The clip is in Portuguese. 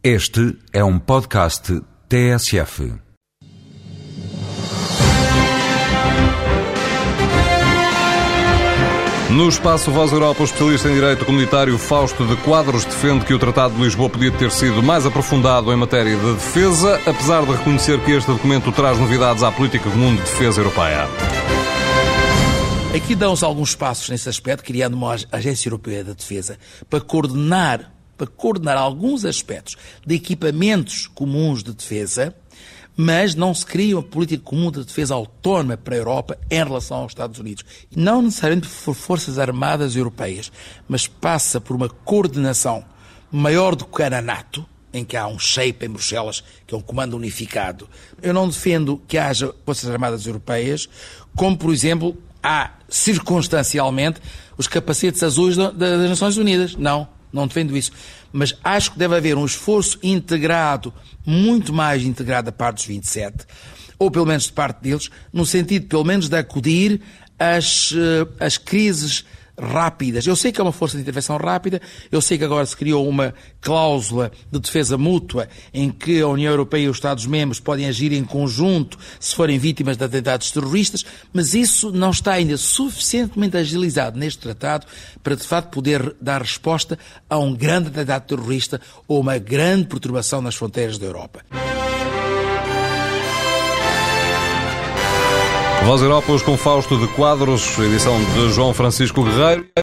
Este é um podcast TSF. No espaço Voz Europa, o especialista em Direito Comunitário Fausto de Quadros defende que o Tratado de Lisboa podia ter sido mais aprofundado em matéria de defesa, apesar de reconhecer que este documento traz novidades à política comum de defesa europeia. Aqui dão-se alguns passos nesse aspecto, criando uma Agência Europeia da Defesa para coordenar, para coordenar alguns aspectos de equipamentos comuns de defesa, mas não se cria uma política comum de defesa autónoma para a Europa em relação aos Estados Unidos. Não necessariamente por forças armadas europeias, mas passa por uma coordenação maior do que a NATO, em que há um shape em Bruxelas, que é um comando unificado. Eu não defendo que haja forças armadas europeias, como, por exemplo, há circunstancialmente os capacetes azuis das Nações Unidas. Não, não defendo isso. Mas acho que deve haver um esforço integrado, muito mais integrado da parte dos 27, ou pelo menos de parte deles, no sentido, pelo menos, de acudir às, às crises rápidas. Eu sei que é uma força de intervenção rápida, eu sei que agora se criou uma cláusula de defesa mútua em que a União Europeia e os Estados-membros podem agir em conjunto se forem vítimas de atentados terroristas, mas isso não está ainda suficientemente agilizado neste tratado para de facto poder dar resposta a um grande atentado terrorista ou uma grande perturbação nas fronteiras da Europa. Voz Europa, com Fausto de Quadros, edição de João Francisco Guerreiro.